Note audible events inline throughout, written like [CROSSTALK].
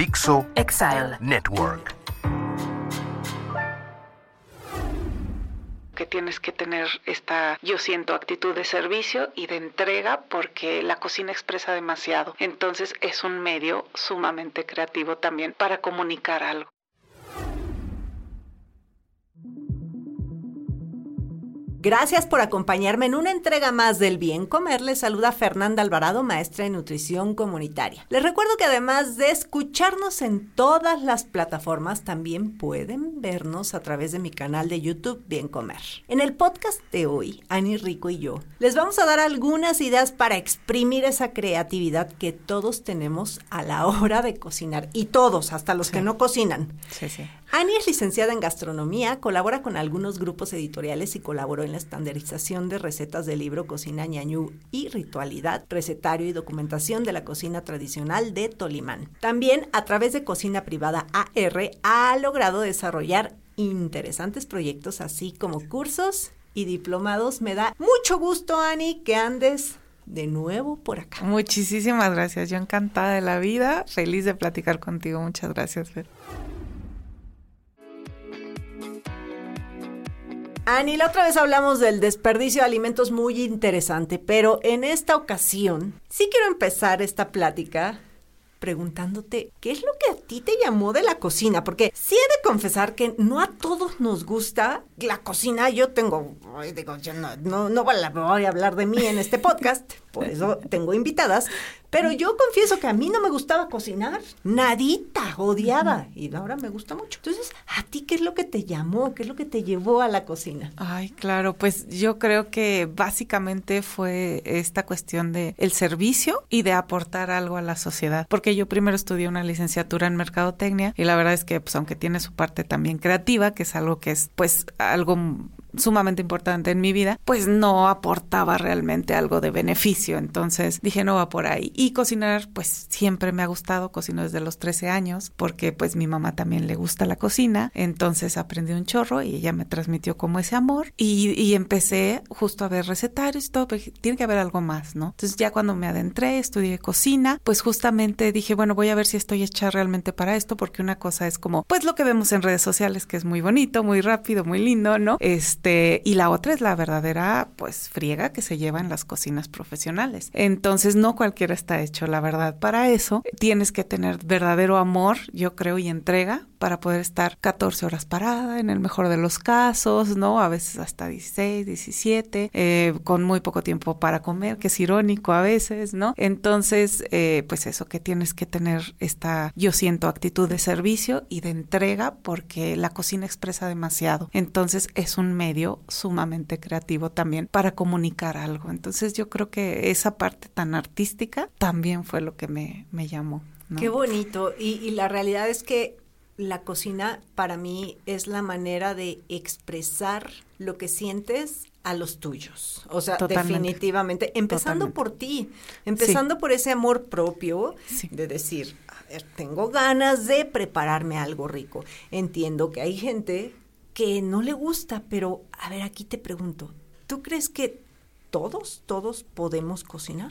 Dixo Exile. Network. que tienes que tener esta, yo siento, actitud de servicio y de entrega porque la cocina expresa demasiado. Entonces es un medio sumamente creativo también para comunicar algo. Gracias por acompañarme en una entrega más del Bien Comer. Les saluda Fernanda Alvarado, maestra de nutrición comunitaria. Les recuerdo que además de escucharnos en todas las plataformas, también pueden vernos a través de mi canal de YouTube Bien Comer. En el podcast de hoy, Ani Rico y yo les vamos a dar algunas ideas para exprimir esa creatividad que todos tenemos a la hora de cocinar. Y todos, hasta los que no cocinan. Sí, sí. Ani es licenciada en gastronomía, colabora con algunos grupos editoriales y colaboró en la estandarización de recetas del libro Cocina ñañú y Ritualidad, recetario y documentación de la cocina tradicional de Tolimán. También a través de Cocina Privada AR ha logrado desarrollar interesantes proyectos así como cursos y diplomados. Me da mucho gusto, Ani, que andes de nuevo por acá. Muchísimas gracias. Yo encantada de la vida, feliz de platicar contigo. Muchas gracias, Fer. Ani, la otra vez hablamos del desperdicio de alimentos muy interesante, pero en esta ocasión sí quiero empezar esta plática preguntándote qué es lo que a ti te llamó de la cocina, porque sí he de confesar que no a todos nos gusta la cocina. Yo tengo, digo, yo no, no, no voy a hablar de mí en este podcast, por eso tengo invitadas, pero yo confieso que a mí no me gustaba cocinar, nadita, odiaba, y ahora me gusta mucho. Entonces, ¿a ti qué es lo que te llamó? ¿Qué es lo que te llevó a la cocina? Ay, claro, pues yo creo que básicamente fue esta cuestión de el servicio y de aportar algo a la sociedad, porque yo primero estudié una licenciatura en mercadotecnia y la verdad es que pues aunque tiene su parte también creativa, que es algo que es pues algo sumamente importante en mi vida, pues no aportaba realmente algo de beneficio. Entonces dije, no va por ahí. Y cocinar, pues siempre me ha gustado, cocino desde los 13 años, porque pues mi mamá también le gusta la cocina. Entonces aprendí un chorro y ella me transmitió como ese amor. Y, empecé justo a ver recetarios y todo, pero tiene que haber algo más, ¿no? Entonces ya cuando me adentré, estudié cocina, pues justamente dije, bueno, voy a ver si estoy hecha realmente para esto, porque una cosa es como, pues lo que vemos en redes sociales, que es muy bonito, muy rápido, muy lindo, ¿no? Este, y la otra es la verdadera, pues, friega que se lleva en las cocinas profesionales. Entonces, no cualquiera está hecho, la verdad. Para eso, tienes que tener verdadero amor, yo creo, y entrega para poder estar 14 horas parada, en el mejor de los casos, ¿no? A veces hasta 16, 17, eh, con muy poco tiempo para comer, que es irónico a veces, ¿no? Entonces, eh, pues eso, que tienes que tener esta, yo siento, actitud de servicio y de entrega porque la cocina expresa demasiado. Entonces, es un medio sumamente creativo también para comunicar algo. Entonces, yo creo que esa parte tan artística también fue lo que me, me llamó. ¿no? Qué bonito. Y, y la realidad es que la cocina para mí es la manera de expresar lo que sientes a los tuyos. O sea, Totalmente. definitivamente, empezando Totalmente. por ti, empezando por ese amor propio Sí. de decir, a ver, tengo ganas de prepararme algo rico. Entiendo que hay gente que no le gusta, pero a ver, aquí te pregunto, ¿tú crees que todos, todos podemos cocinar?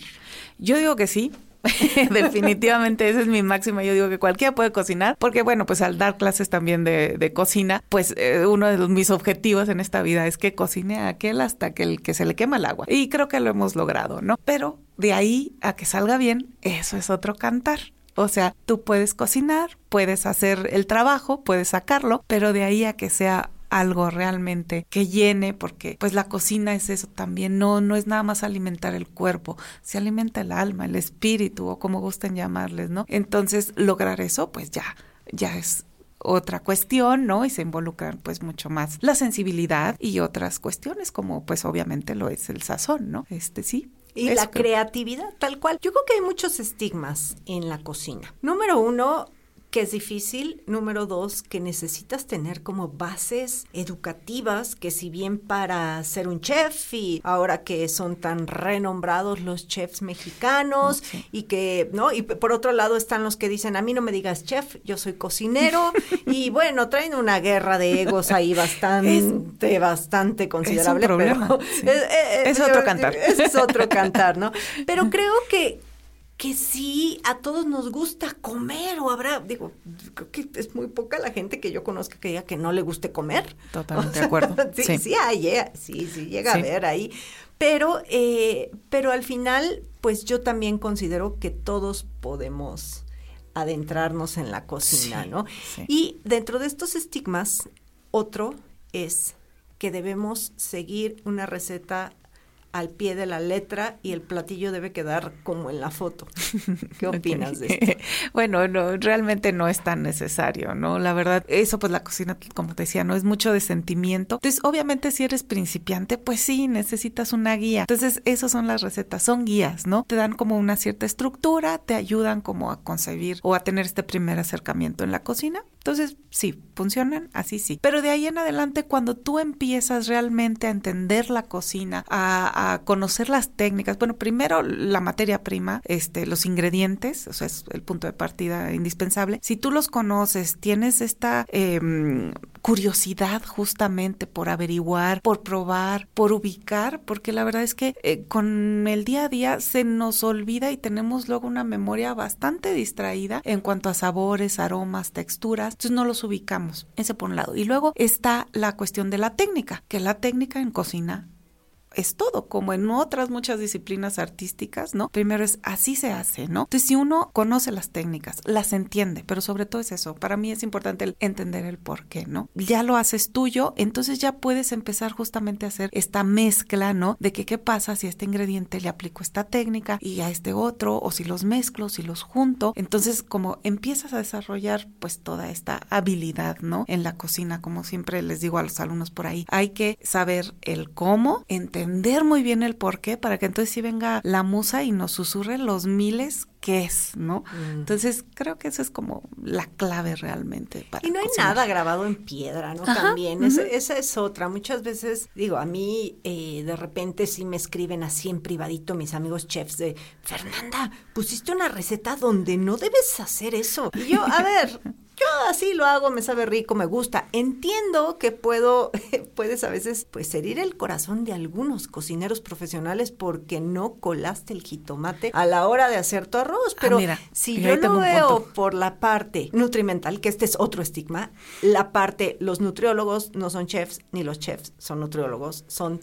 Yo digo que sí. [LAUGHS] Definitivamente esa es mi máxima. Yo digo que cualquiera puede cocinar, porque bueno, pues al dar clases también de, de cocina, pues eh, uno de mis objetivos en esta vida es que cocine a aquel hasta que el que se le quema el agua. Y creo que lo hemos logrado, ¿no? Pero de ahí a que salga bien, eso es otro cantar. O sea, tú puedes cocinar, puedes hacer el trabajo, puedes sacarlo, pero de ahí a que sea algo realmente que llene, porque pues la cocina es eso también, no, no es nada más alimentar el cuerpo, se alimenta el alma, el espíritu o como gusten llamarles, ¿no? Entonces, lograr eso, pues ya, ya es otra cuestión, ¿no? Y se involucran pues mucho más la sensibilidad y otras cuestiones como pues obviamente lo es el sazón, ¿no? Este sí. Y eso la creatividad, tal cual. Yo creo que hay muchos estigmas en la cocina. Número uno, que es difícil. Número dos, que necesitas tener como bases educativas, que si bien para ser un chef y ahora que son tan renombrados los chefs mexicanos y que, ¿no? Y por otro lado están los que dicen, a mí no me digas chef, yo soy cocinero [LAUGHS] y bueno, traen una guerra de egos ahí bastante, bastante considerable. [LAUGHS] Es pero es, otro cantar. Es otro cantar, ¿no? [LAUGHS] Pero creo que que sí a todos nos gusta comer o habrá, digo, creo que es muy poca la gente que yo conozca que diga que no le guste comer. Totalmente [LAUGHS] de acuerdo. sí, sí, hay, sí, sí, llega a ver ahí. Pero, eh, pero al final, pues yo también considero que todos podemos adentrarnos en la cocina, ¿no? Y dentro de estos estigmas, otro es que debemos seguir una receta al pie de la letra y el platillo debe quedar como en la foto. [LAUGHS] ¿Qué opinas de esto? [LAUGHS] bueno, no, realmente no es tan necesario, ¿no? La verdad, eso pues la cocina, como te decía, no es mucho de sentimiento. Entonces, obviamente si eres principiante, pues sí, necesitas una guía. Entonces, esas son las recetas, son guías, ¿no? Te dan como una cierta estructura, te ayudan como a concebir o a tener este primer acercamiento en la cocina. Entonces, sí, funcionan, así sí. Pero de ahí en adelante, cuando tú empiezas realmente a entender la cocina, a, conocer las técnicas, bueno, primero la materia prima, este, los ingredientes, o sea, es el punto de partida indispensable. Si tú los conoces, tienes esta eh, curiosidad justamente por averiguar, por probar, por ubicar, porque la verdad es que eh, con el día a día se nos olvida y tenemos luego una memoria bastante distraída en cuanto a sabores, aromas, texturas, entonces no los ubicamos, ese por un lado. Y luego está la cuestión de la técnica, que la técnica en cocina es todo, como en otras muchas disciplinas artísticas, ¿no? Primero es así se hace, ¿no? Entonces, si uno conoce las técnicas, las entiende, pero sobre todo es eso, para mí es importante entender el por qué, ¿no? Ya lo haces tuyo, entonces ya puedes empezar justamente a hacer esta mezcla, ¿no? De que qué pasa si a este ingrediente le aplico esta técnica y a este otro, o si los mezclo, si los junto, entonces como empiezas a desarrollar pues toda esta habilidad, ¿no? En la cocina, como siempre les digo a los alumnos por ahí, hay que saber el cómo, entender entender muy bien el por qué para que entonces sí venga la musa y nos susurre los miles que es, ¿no? Mm. Entonces creo que eso es como la clave realmente para Y no hay nada grabado en piedra, ¿no? También, esa, es otra. Muchas veces, digo, a mí eh, de repente sí me escriben así en privadito mis amigos chefs de, Fernanda, pusiste una receta donde no debes hacer eso. Y yo, a ver, [LAUGHS] yo así lo hago, me sabe rico, me gusta. Entiendo que puedo, [LAUGHS] puedes a veces, pues, herir el corazón de algunos cocineros profesionales porque no colaste el jitomate a la hora de hacer tu arroz. Ah, pero si yo lo veo por la parte nutrimental, que este es otro estigma, la parte, los nutriólogos no son chefs, ni los chefs son nutriólogos, son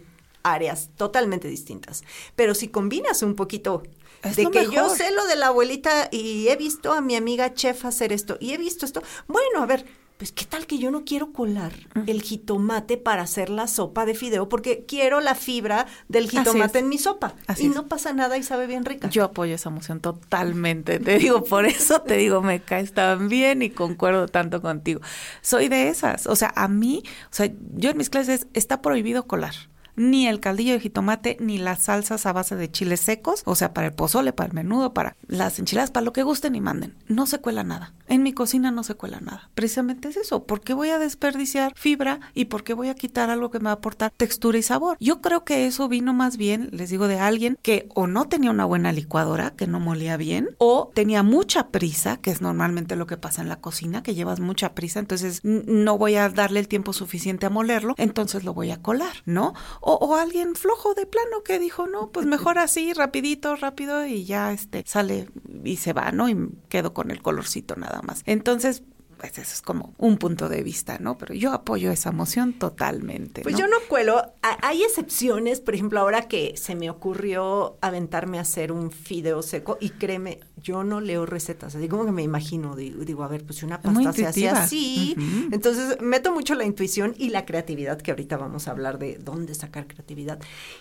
áreas totalmente distintas. Pero si combinas un poquito de que yo sé lo de la abuelita y he visto a mi amiga chef hacer esto y he visto esto. Bueno, a ver, pues qué tal que yo no quiero colar el jitomate para hacer la sopa de fideo porque quiero la fibra del jitomate en mi sopa y no pasa nada y sabe bien rica. Yo apoyo esa emoción totalmente, te digo, por eso te digo, me caes tan bien y concuerdo tanto contigo. Soy de esas, o sea, a mí, o sea, yo en mis clases está prohibido colar ni el caldillo de jitomate, ni las salsas a base de chiles secos, o sea, para el pozole, para el menudo, para las enchiladas, para lo que gusten y manden. No se cuela nada. En mi cocina no se cuela nada. Precisamente es eso. ¿Por qué voy a desperdiciar fibra y por qué voy a quitar algo que me va a aportar textura y sabor? Yo creo que eso vino más bien, les digo, de alguien que o no tenía una buena licuadora, que no molía bien, o tenía mucha prisa, que es normalmente lo que pasa en la cocina, que llevas mucha prisa, entonces no voy a darle el tiempo suficiente a molerlo, entonces lo voy a colar, ¿no? O, alguien flojo de plano que dijo, no, pues mejor así, rapidito, rápido y ya este sale y se va, ¿no? Y quedo con el colorcito nada más. Entonces, pues eso es como un punto de vista, ¿no? Pero yo apoyo esa moción totalmente. Pues yo no cuelo. Hay excepciones, por ejemplo, ahora que se me ocurrió aventarme a hacer un fideo seco y créeme, yo no leo recetas, así como que me imagino, digo, a ver, pues si una pasta se hace así, entonces meto mucho la intuición y la creatividad, que ahorita vamos a hablar de dónde sacar creatividad.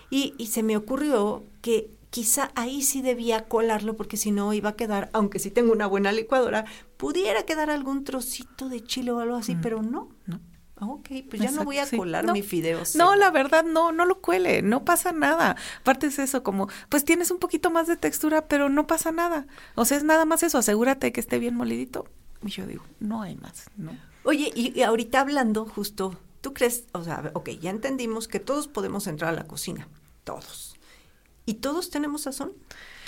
Y, y se me ocurrió que quizá ahí sí debía colarlo porque si no iba a quedar, aunque sí tengo una buena licuadora, pudiera quedar algún trocito de chile o algo así, mm. pero no. No. Ah, ok, pues ya no voy a colar mi fideo. No, la verdad, no, no lo cuele, no pasa nada. Aparte es eso, como, pues tienes un poquito más de textura, pero no pasa nada. O sea, es nada más eso, asegúrate que esté bien molidito Y yo digo, no hay más, ¿no? Oye, y, y ahorita hablando justo, ¿tú crees, o sea, ok, ya entendimos que todos podemos entrar a la cocina, todos. ¿Y todos tenemos sazón?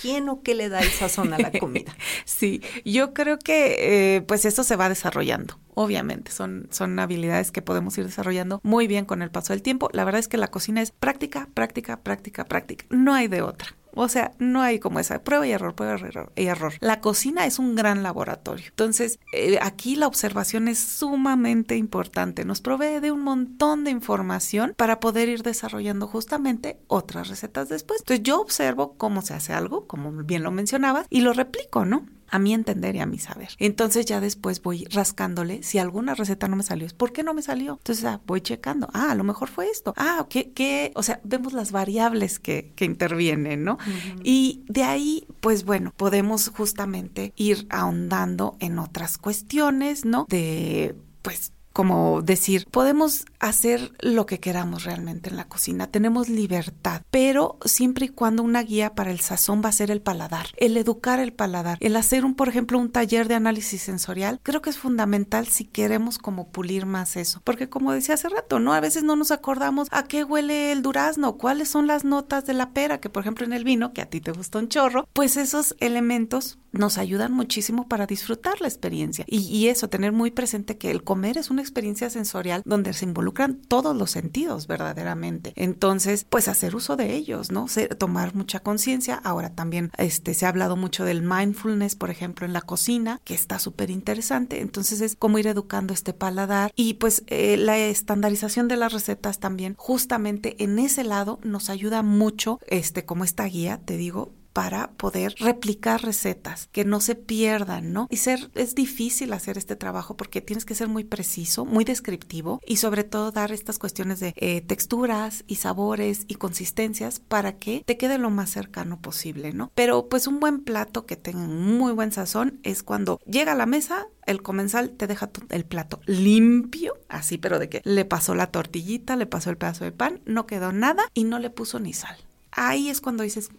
¿Quién o qué le da el sazón a la [LAUGHS] comida? sí, yo creo que eh, pues eso se va desarrollando. Obviamente, son, son habilidades que podemos ir desarrollando muy bien con el paso del tiempo. La verdad es que la cocina es práctica, práctica, práctica, práctica. No hay de otra. O sea, no hay como esa prueba y error, prueba y error. La cocina es un gran laboratorio. Entonces, eh, aquí la observación es sumamente importante. Nos provee de un montón de información para poder ir desarrollando justamente otras recetas después. Entonces, yo observo cómo se hace algo, como bien lo mencionabas, y lo replico, ¿no? A mi entender y a mi saber. Entonces ya después voy rascándole si alguna receta no me salió. ¿Por qué no me salió? Entonces ah, voy checando. Ah, a lo mejor fue esto. Ah, ¿qué? qué? O sea, vemos las variables que, que intervienen, ¿no? Y de ahí, pues bueno, podemos justamente ir ahondando en otras cuestiones, ¿no? De, pues, como decir, podemos hacer lo que queramos realmente en la cocina, tenemos libertad, pero siempre y cuando una guía para el sazón va a ser el paladar, el educar el paladar, el hacer un, por ejemplo, un taller de análisis sensorial, creo que es fundamental si queremos como pulir más eso, porque como decía hace rato, ¿no? A veces no nos acordamos a qué huele el durazno, cuáles son las notas de la pera, que por ejemplo en el vino, que a ti te gusta un chorro, pues esos elementos nos ayudan muchísimo para disfrutar la experiencia y, eso, tener muy presente que el comer es una experiencia sensorial donde se involucran todos los sentidos verdaderamente. Entonces, pues hacer uso de ellos, ¿no? Tomar mucha conciencia. Ahora también este, se ha hablado mucho del mindfulness, por ejemplo, en la cocina, que está súper interesante. Entonces es como ir educando este paladar y pues eh, la estandarización de las recetas también justamente en ese lado nos ayuda mucho, este, como esta guía, te digo, para poder replicar recetas, que no se pierdan, ¿no? Y ser, es difícil hacer este trabajo porque tienes que ser muy preciso, muy descriptivo y sobre todo dar estas cuestiones de eh, texturas y sabores y consistencias para que te quede lo más cercano posible, ¿no? Pero pues un buen plato que tenga muy buen sazón es cuando llega a la mesa el comensal te deja el plato limpio, así, pero de que le pasó la tortillita, le pasó el pedazo de pan, no quedó nada y no le puso ni sal. Ahí es cuando dices,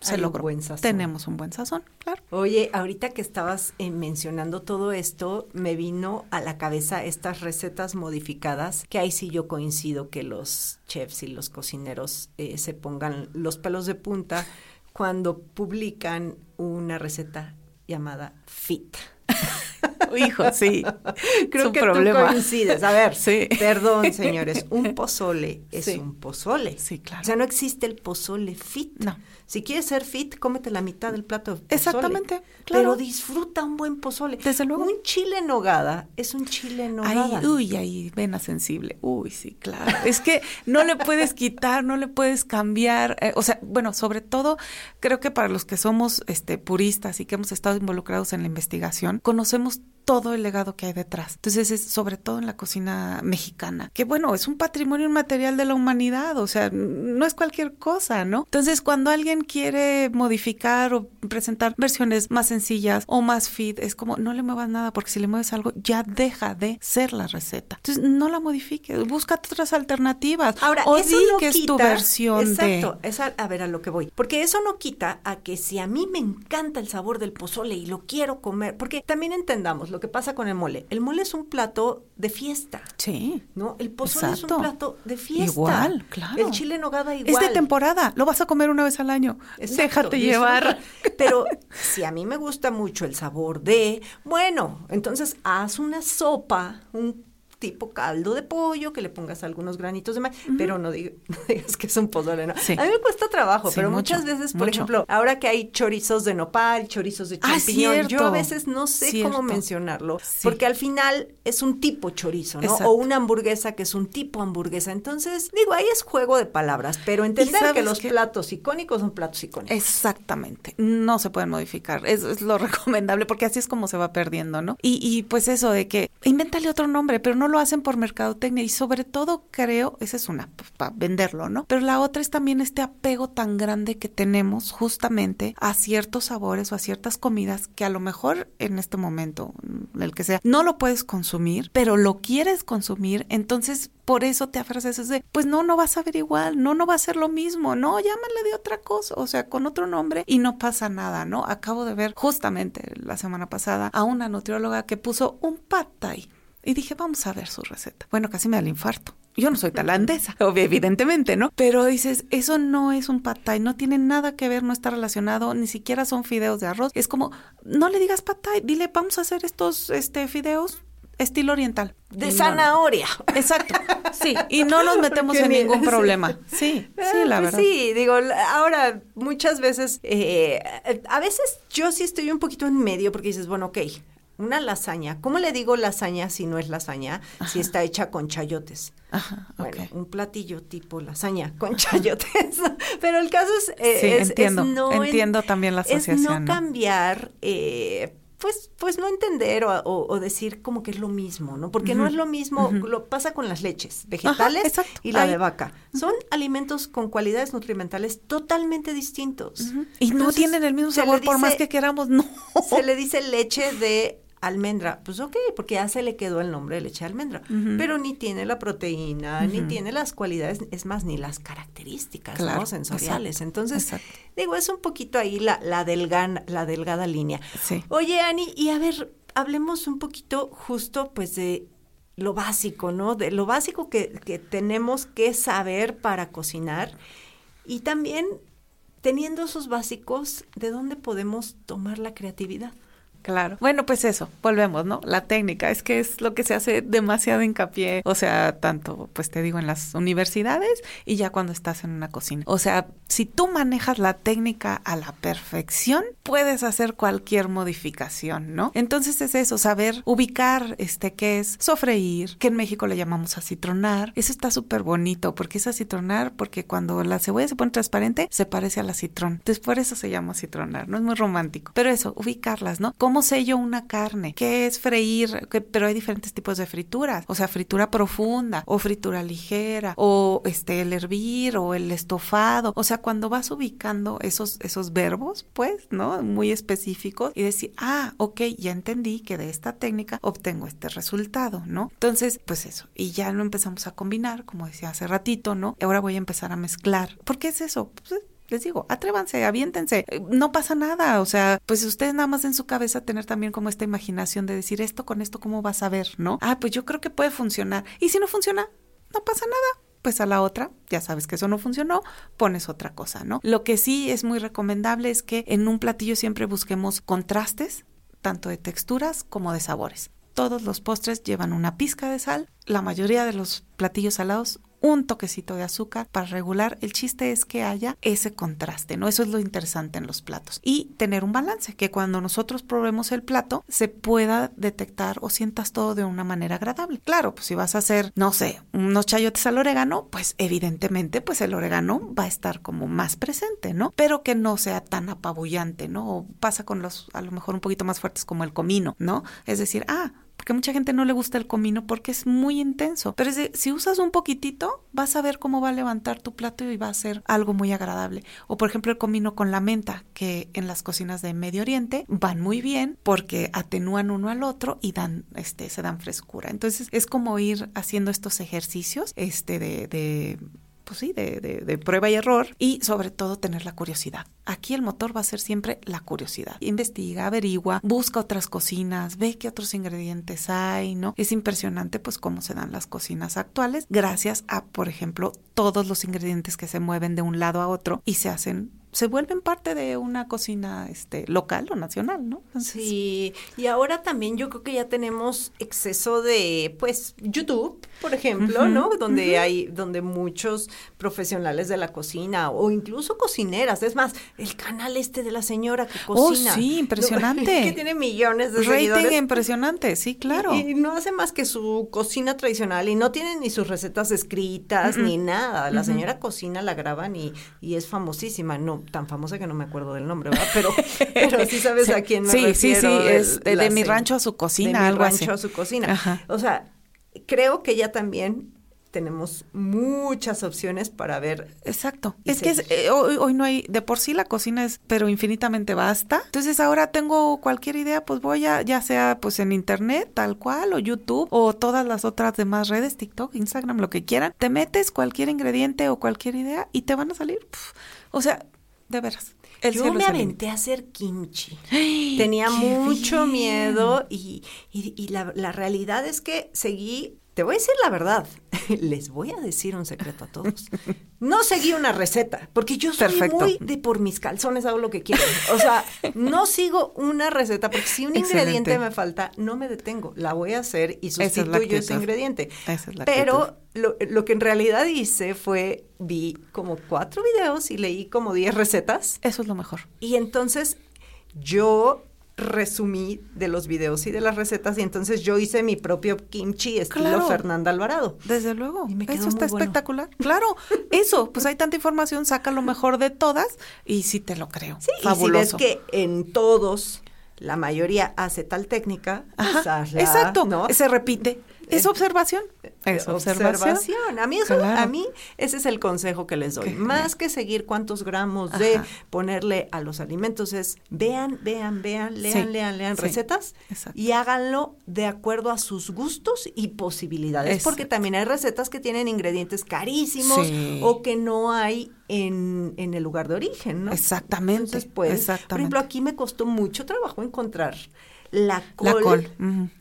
se Hay un buen sazón. Tenemos un buen sazón, claro. Oye, ahorita que estabas eh, mencionando todo esto, me vino a la cabeza estas recetas modificadas, que ahí sí yo coincido que los chefs y los cocineros eh, se pongan los pelos de punta cuando publican una receta llamada fit. [LAUGHS] [LAUGHS] Hijo, sí. [LAUGHS] Creo Es un que problema. tú coincides. A ver, [LAUGHS] Sí. perdón, señores, un pozole es Sí. un pozole. Sí, claro. O sea, no existe el pozole fit. No. Si quieres ser fit, cómete la mitad del plato de pozole. Exactamente, claro. Pero disfruta un buen pozole. Desde luego. Un chile en nogada es un chile en nogada. Uy, ahí, vena sensible. Uy, sí, claro. Es que no le puedes quitar, no le puedes cambiar. eh, o sea, bueno, sobre todo, creo que para los que somos este, puristas y que hemos estado involucrados en la investigación, conocemos todo el legado que hay detrás. Entonces, es sobre todo en la cocina mexicana, que bueno, es un patrimonio inmaterial de la humanidad, o sea, no es cualquier cosa, ¿no? Entonces, cuando alguien quiere modificar o presentar versiones más sencillas o más fit, es como, no le muevas nada, porque si le mueves algo, ya deja de ser la receta. Entonces, no la modifiques, búscate otras alternativas. Ahora, o eso di no que quita, es tu versión exacto, de... es a, a ver a lo que voy. Porque eso no quita a que si a mí me encanta el sabor del pozole y lo quiero comer, porque también entendamos lo que pasa con el mole. El mole es un plato de fiesta. Sí. ¿No? El pozole es un plato de fiesta. Igual, claro. El chile en nogada igual. Es de temporada, lo vas a comer una vez al año. Exacto, Déjate llevar. [LAUGHS] Pero si a mí me gusta mucho el sabor de, bueno, entonces haz una sopa, un tipo caldo de pollo, que le pongas algunos granitos de maíz, pero no, diga- [LAUGHS] no digas que es un pozole, ¿no? Sí. A mí me cuesta trabajo, Sí, pero mucho, muchas veces, por mucho. ejemplo, ahora que hay chorizos de nopal, chorizos de Ah, champiñón, yo a veces no sé Cierto. cómo mencionarlo, Sí. porque al final es un tipo chorizo, ¿no? Exacto. O una hamburguesa que es un tipo hamburguesa. Entonces, digo, ahí es juego de palabras, pero entender que los platos icónicos son platos icónicos. Exactamente, no se pueden modificar, eso es lo [LAUGHS] recomendable porque así es como se va perdiendo, ¿no? Y, y pues eso de que invéntale otro nombre, pero no lo hacen por mercadotecnia y sobre todo creo, esa es una, pues, para venderlo, ¿no? Pero la otra es también este apego tan grande que tenemos justamente a ciertos sabores o a ciertas comidas que a lo mejor en este momento, el que sea, no lo puedes consumir, pero lo quieres consumir, entonces por eso te aferras de, pues no, no vas a ver igual, no, no va a ser lo mismo, no, llámale de otra cosa, o sea, con otro nombre y no pasa nada, ¿no? Acabo de ver justamente la semana pasada a una nutrióloga que puso un pad thai y dije, vamos a ver su receta. Bueno, casi me da el infarto. Yo no soy tailandesa, [LAUGHS] evidentemente, ¿no? Pero dices, eso no es un pad thai, no tiene nada que ver, no está relacionado, ni siquiera son fideos de arroz. Es como, no le digas pad thai, dile, vamos a hacer estos este, fideos estilo oriental. De zanahoria. Exacto. [LAUGHS] Sí, y no nos metemos en ningún [LAUGHS] problema. Sí, sí, eh, la pues verdad. Sí, digo, ahora muchas veces, eh, a veces yo sí estoy un poquito en medio porque dices, bueno, ok, una lasaña. ¿Cómo le digo lasaña si no es lasaña? Si está hecha con chayotes. Ajá, Bueno, un platillo tipo lasaña con chayotes. [LAUGHS] Pero el caso es, eh, Sí, es- es entiendo. no en- Entiendo también la es asociación. no ¿no? cambiar, eh, pues, pues no entender o, o- o decir como que es lo mismo, ¿no? Porque no es lo mismo, lo pasa con las leches vegetales y la Ahí. de vaca. Son alimentos con cualidades nutrimentales totalmente distintos. Y no tienen el mismo sabor por más que queramos, [LAUGHS] no. se le dice leche de almendra. Pues ok, porque ya se le quedó el nombre de leche de almendra. Pero ni tiene la proteína, ni tiene las cualidades, es más, ni las características sensoriales. exacto, Entonces, exacto. digo, es un poquito ahí la, la, delgan- la delgada línea. Sí. Oye, Ani, y a ver, hablemos un poquito justo pues de lo básico, ¿no? De lo básico que, que tenemos que saber para cocinar y también teniendo esos básicos, ¿de dónde podemos tomar la creatividad? Claro. Bueno, pues eso, volvemos, ¿no? La técnica, es que es lo que se hace demasiado hincapié, o sea, tanto, pues te digo, en las universidades y ya cuando estás en una cocina. O sea, si tú manejas la técnica a la perfección, puedes hacer cualquier modificación, ¿no? Entonces es eso, saber ubicar, este, qué es sofreír, que en México le llamamos acitronar. Eso está súper bonito, porque es acitronar, porque cuando la cebolla se pone transparente, se parece al acitrón. Entonces, por eso se llama acitronar, ¿no? Es muy romántico. Pero eso, ubicarlas, ¿no? ¿Cómo sello una carne? ¿Qué es freír? ¿Qué- Pero hay diferentes tipos de frituras. O sea, fritura profunda o fritura ligera o este el hervir o el estofado. O sea, cuando vas ubicando esos, esos verbos, pues, ¿no? Muy específicos y decir, ah, ok, ya entendí que de esta técnica obtengo este resultado, ¿no? Entonces, pues eso. Y ya lo empezamos a combinar, como decía hace ratito, ¿no? Ahora voy a empezar a mezclar. ¿Por qué es eso? Pues, les digo, atrévanse, aviéntense, Eh, no pasa nada, o sea, pues ustedes nada más en su cabeza tener también como esta imaginación de decir esto con esto, ¿cómo vas a ver? ¿No? Ah, pues yo creo que puede funcionar. Y si no funciona, no pasa nada. Pues a la otra, ya sabes que eso no funcionó, pones otra cosa, ¿no? Lo que sí es muy recomendable es que en un platillo siempre busquemos contrastes, tanto de texturas como de sabores. Todos los postres llevan una pizca de sal, la mayoría de los platillos salados un toquecito de azúcar para regular. El chiste es que haya ese contraste, ¿no? Eso es lo interesante en los platos. Y tener un balance, que cuando nosotros probemos el plato se pueda detectar o sientas todo de una manera agradable. Claro, pues si vas a hacer, no sé, unos chayotes al orégano, pues evidentemente pues el orégano va a estar como más presente, ¿no? Pero que no sea tan apabullante, ¿no? O pasa con los a lo mejor un poquito más fuertes como el comino, ¿no? Es decir, ah, porque mucha gente no le gusta el comino porque es muy intenso. Pero es de, si usas un poquitito, vas a ver cómo va a levantar tu plato y va a ser algo muy agradable. O por ejemplo el comino con la menta, que en las cocinas de Medio Oriente van muy bien porque atenúan uno al otro y dan, este, se dan frescura. Entonces es como ir haciendo estos ejercicios, este, de pues sí, de, de, de, prueba y error y sobre todo tener la curiosidad. Aquí el motor va a ser siempre la curiosidad. Investiga, averigua, busca otras cocinas, ve qué otros ingredientes hay, ¿no? Es impresionante pues cómo se dan las cocinas actuales gracias a, por ejemplo, todos los ingredientes que se mueven de un lado a otro y se hacen se vuelven parte de una cocina este local o nacional, ¿no? Entonces, sí, y ahora también yo creo que ya tenemos exceso de pues YouTube, por ejemplo, uh -huh, ¿no? Donde uh -huh. hay donde muchos profesionales de la cocina o incluso cocineras, es más, el canal este de la señora que cocina. Oh, sí, impresionante. ¿no? [LAUGHS] que tiene millones de Rating seguidores. impresionante, sí, claro. Y, y, no hace más que su cocina tradicional y no tiene ni sus recetas escritas uh -huh. ni nada. La señora cocina, la graban y, y es famosísima, no tan famosa que no me acuerdo del nombre, ¿verdad? Pero, [LAUGHS] pero sí sabes sí, a quién me sí, refiero. Sí, sí, es de, de mi rancho a su cocina, de algo mi rancho así. a su cocina. Ajá. O sea, creo que ya también tenemos muchas opciones para ver. Exacto. Es que es- eh, hoy, hoy no hay, de por sí la cocina es, pero infinitamente basta. Entonces ahora tengo cualquier idea, pues voy a, ya sea pues en internet, tal cual, o YouTube, o todas las otras demás redes, TikTok, Instagram, lo que quieran. Te metes cualquier ingrediente o cualquier idea y te van a salir. o sea, de veras. El Yo me aventé a hacer kimchi. [GASPS] Tenía ¡Qué mucho bien! miedo y, y- y la, la realidad es que seguí, te voy a decir la verdad, [LAUGHS] les voy a decir un secreto a todos. No seguí una receta, porque yo soy Perfecto. muy de por mis calzones hago lo que quiero. O sea, no sigo una receta, porque si un Excelente. ingrediente me falta, no me detengo, la voy a hacer y es sustituyo ese ingrediente. Esa es la Pero lo que en realidad hice fue, vi como cuatro videos y leí como diez recetas. Eso es lo mejor. Y entonces yo resumí de los videos y de las recetas y entonces yo hice mi propio kimchi estilo Claro. Fernanda Alvarado. Desde luego. Y me quedó Eso está bueno. espectacular. Claro, eso. Pues hay tanta información, saca lo mejor de todas y sí te lo creo. Sí, Fabuloso. y si ves que en todos la mayoría hace tal técnica, Ajá, exacto. ¿no? Se repite. Es Eh, observación. Es observación. observación. A mí eso, Claro. a mí ese es el consejo que les doy. Qué Más que seguir cuántos gramos de ponerle a los alimentos es vean, vean, vean, lean, Sí, lean, lean sí, recetas exacto. y háganlo de acuerdo a sus gustos y posibilidades, Exacto. porque también hay recetas que tienen ingredientes carísimos Sí. o que no hay en, en el lugar de origen, ¿no? Exactamente. Entonces, pues, por exactamente. ejemplo, aquí me costó mucho trabajo encontrar la La col,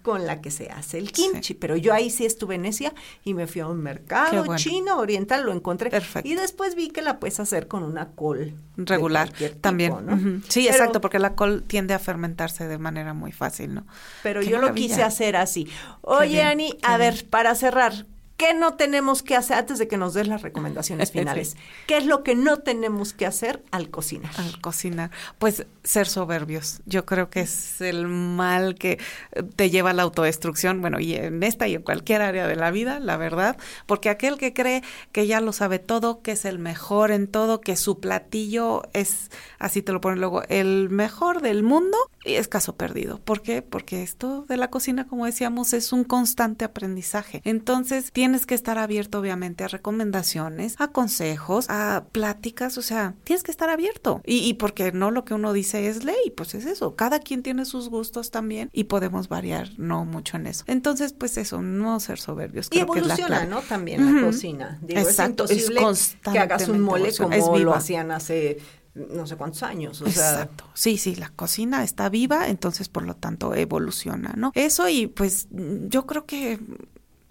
con la que se hace el kimchi, pero yo ahí sí estuve necia y me fui a un mercado bueno. chino, oriental, lo encontré. Perfecto. Y después vi que la puedes hacer con una col. regular tipo, también. ¿no? Sí, Pero- exacto, porque la col tiende a fermentarse de manera muy fácil, ¿no? Pero Qué yo lo quise hacer así. Oye, Ani, a ver, para cerrar, ¿qué no tenemos que hacer antes de que nos des las recomendaciones [LAUGHS] Sí. finales? ¿Qué es lo que no tenemos que hacer al cocinar? Al cocinar, pues ser soberbios. Yo creo que es el mal que eh, te lleva a la autodestrucción, bueno, y en esta y en cualquier área de la vida, la verdad, porque aquel que cree que ya lo sabe todo, que es el mejor en todo, que su platillo es, así te lo ponen luego, el mejor del mundo, y es caso perdido. ¿Por qué? Porque esto de la cocina, como decíamos, es un constante aprendizaje. Entonces, tienes que estar abierto, obviamente, a recomendaciones, a consejos, a pláticas, o sea, tienes que estar abierto. Y, y porque no lo que uno dice es ley, pues es eso. Cada quien tiene sus gustos también y podemos variar no mucho en eso. Entonces, pues eso, no ser soberbios. Y creo que es la evoluciona, clave. ¿no? También la cocina. Digo, Exacto, es es imposible que hagas un mole como es lo hacían hace no sé cuántos años. O sea, Exacto. Sí, sí, la cocina está viva, entonces por lo tanto evoluciona, ¿no? Eso y pues yo creo que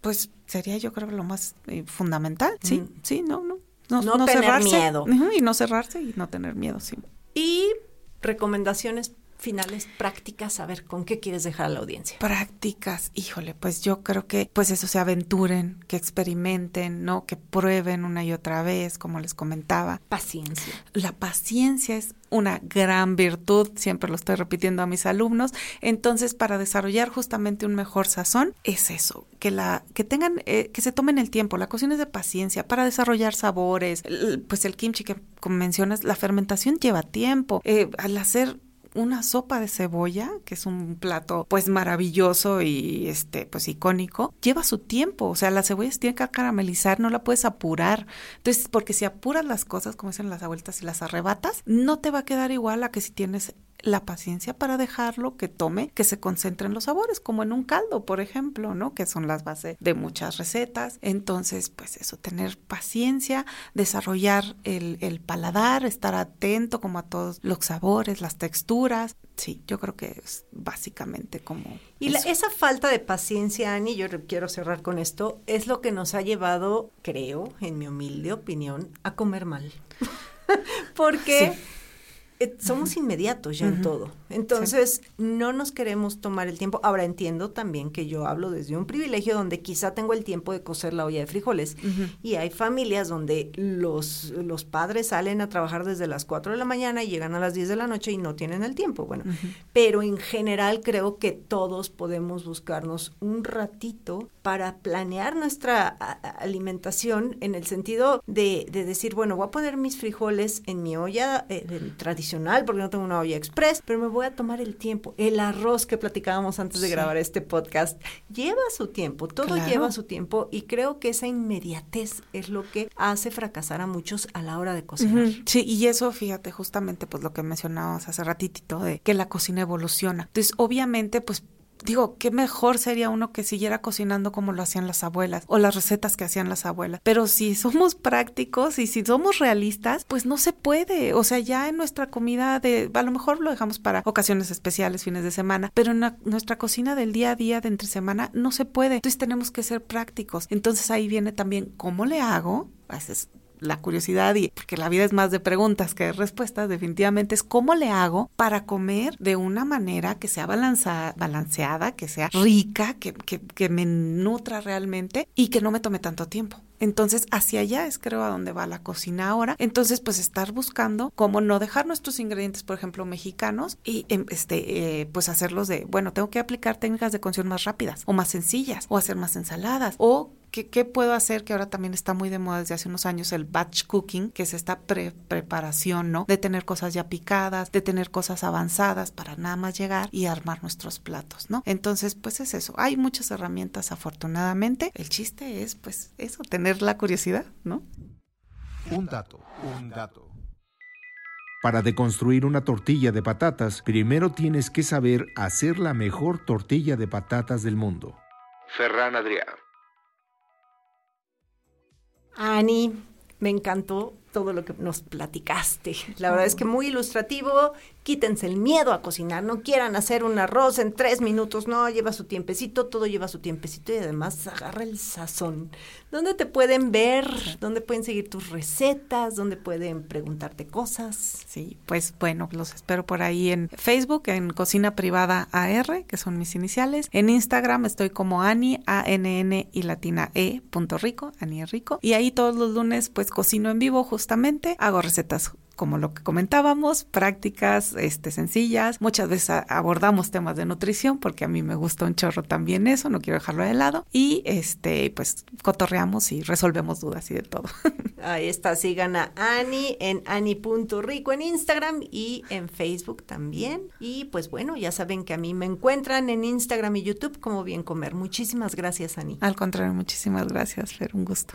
pues sería yo creo lo más eh, fundamental, sí, Mm. sí, no, no. No, No no tener cerrarse. miedo. Y no cerrarse y no tener miedo, sí. Y recomendaciones finales prácticas, a ver, ¿con qué quieres dejar a la audiencia? Prácticas, híjole, pues yo creo que pues eso se aventuren, que experimenten, ¿no? Que prueben una y otra vez, como les comentaba. Paciencia. La paciencia es una gran virtud, siempre lo estoy repitiendo a mis alumnos. Entonces, para desarrollar justamente un mejor sazón, es eso, que la, que tengan, eh, que se tomen el tiempo. La cocina es de paciencia para desarrollar sabores. El- pues el kimchi que como mencionas, la fermentación lleva tiempo. Eh, al hacer una sopa de cebolla, que es un plato pues maravilloso y este pues icónico, lleva su tiempo, o sea, la cebolla se tiene que caramelizar, no la puedes apurar. Entonces, porque si apuras las cosas, como dicen las abuelitas, y las arrebatas, no te va a quedar igual a que si tienes la paciencia para dejarlo que tome, que se concentre en los sabores, como en un caldo, por ejemplo, ¿no? Que son las bases de muchas recetas. Entonces, pues eso, tener paciencia, desarrollar el, el paladar, estar atento como a todos los sabores, las texturas. Sí, yo creo que es básicamente como... Y la- esa falta de paciencia, Ani, yo quiero cerrar con esto, es lo que nos ha llevado, creo, en mi humilde opinión, a comer mal. [LAUGHS] Porque Sí. Eh, somos inmediatos ya en todo. Entonces, no nos queremos tomar el tiempo. Ahora entiendo también que yo hablo desde un privilegio donde quizá tengo el tiempo de cocer la olla de frijoles. Ujú. Y hay familias donde los, los padres salen a trabajar desde las 4 de la mañana y llegan a las 10 de la noche y no tienen el tiempo. Bueno, pero en general creo que todos podemos buscarnos un ratito para planear nuestra alimentación en el sentido de, de decir, bueno, voy a poner mis frijoles en mi olla eh, tradicional tradicional porque no tengo una olla express, pero me voy a tomar el tiempo. El arroz que platicábamos antes de grabar este podcast lleva su tiempo, todo lleva su tiempo y creo que esa inmediatez es lo que hace fracasar a muchos a la hora de cocinar. Sí, y eso, fíjate, justamente pues lo que mencionabas hace ratitito de que la cocina evoluciona. Entonces, obviamente, pues digo, qué mejor sería uno que siguiera cocinando como lo hacían las abuelas o las recetas que hacían las abuelas. Pero si somos prácticos y si somos realistas, pues no se puede. O sea, ya en nuestra comida de, a lo mejor lo dejamos para ocasiones especiales, fines de semana, pero en nuestra cocina del día a día de entre semana no se puede. Entonces tenemos que ser prácticos. Entonces ahí viene también cómo le hago. Pues la curiosidad y porque la vida es más de preguntas que de respuestas, definitivamente es cómo le hago para comer de una manera que sea balanceada, que sea rica, que, que, me nutra realmente y que no me tome tanto tiempo. Entonces, hacia allá es creo a donde va la cocina ahora. Entonces, pues estar buscando cómo no dejar nuestros ingredientes, por ejemplo, mexicanos y em, este, eh, pues hacerlos de, bueno, tengo que aplicar técnicas de cocción más rápidas o más sencillas o hacer más ensaladas o ¿Qué, puedo hacer? Que ahora también está muy de moda desde hace unos años el batch cooking, que es esta preparación, ¿no? De tener cosas ya picadas, de tener cosas avanzadas para nada más llegar y armar nuestros platos, ¿no? Entonces, pues es eso. Hay muchas herramientas, afortunadamente. El chiste es, pues, eso, tener la curiosidad, ¿no? Un dato, un dato. Para deconstruir una tortilla de patatas, primero tienes que saber hacer la mejor tortilla de patatas del mundo. Ferran Adrià. Ani, me encantó todo lo que nos platicaste. La verdad es que muy ilustrativo. Quítense el miedo a cocinar. No quieran hacer un arroz en tres minutos. No, lleva su tiempecito. Todo lleva su tiempecito y además agarra el sazón. ¿Dónde te pueden ver? ¿Dónde pueden seguir tus recetas? ¿Dónde pueden preguntarte cosas? Sí, pues bueno, los espero por ahí en Facebook, en Cocina Privada AR, que son mis iniciales. En Instagram estoy como Ani, A-N-N y latina E, punto rico, Ani Rico. Y ahí todos los lunes pues cocino en vivo justamente hago recetas como lo que comentábamos, prácticas este, sencillas. Muchas veces abordamos temas de nutrición porque a mí me gusta un chorro también eso, no quiero dejarlo de lado. Y este, pues cotorreamos y resolvemos dudas y de todo. [LAUGHS] Ahí está, sigan a Ani en ani.rico en Instagram y en Facebook también. Y pues bueno, ya saben que a mí me encuentran en Instagram y YouTube como Bien Comer. Muchísimas gracias, Ani. Al contrario, muchísimas gracias, Fer, un gusto.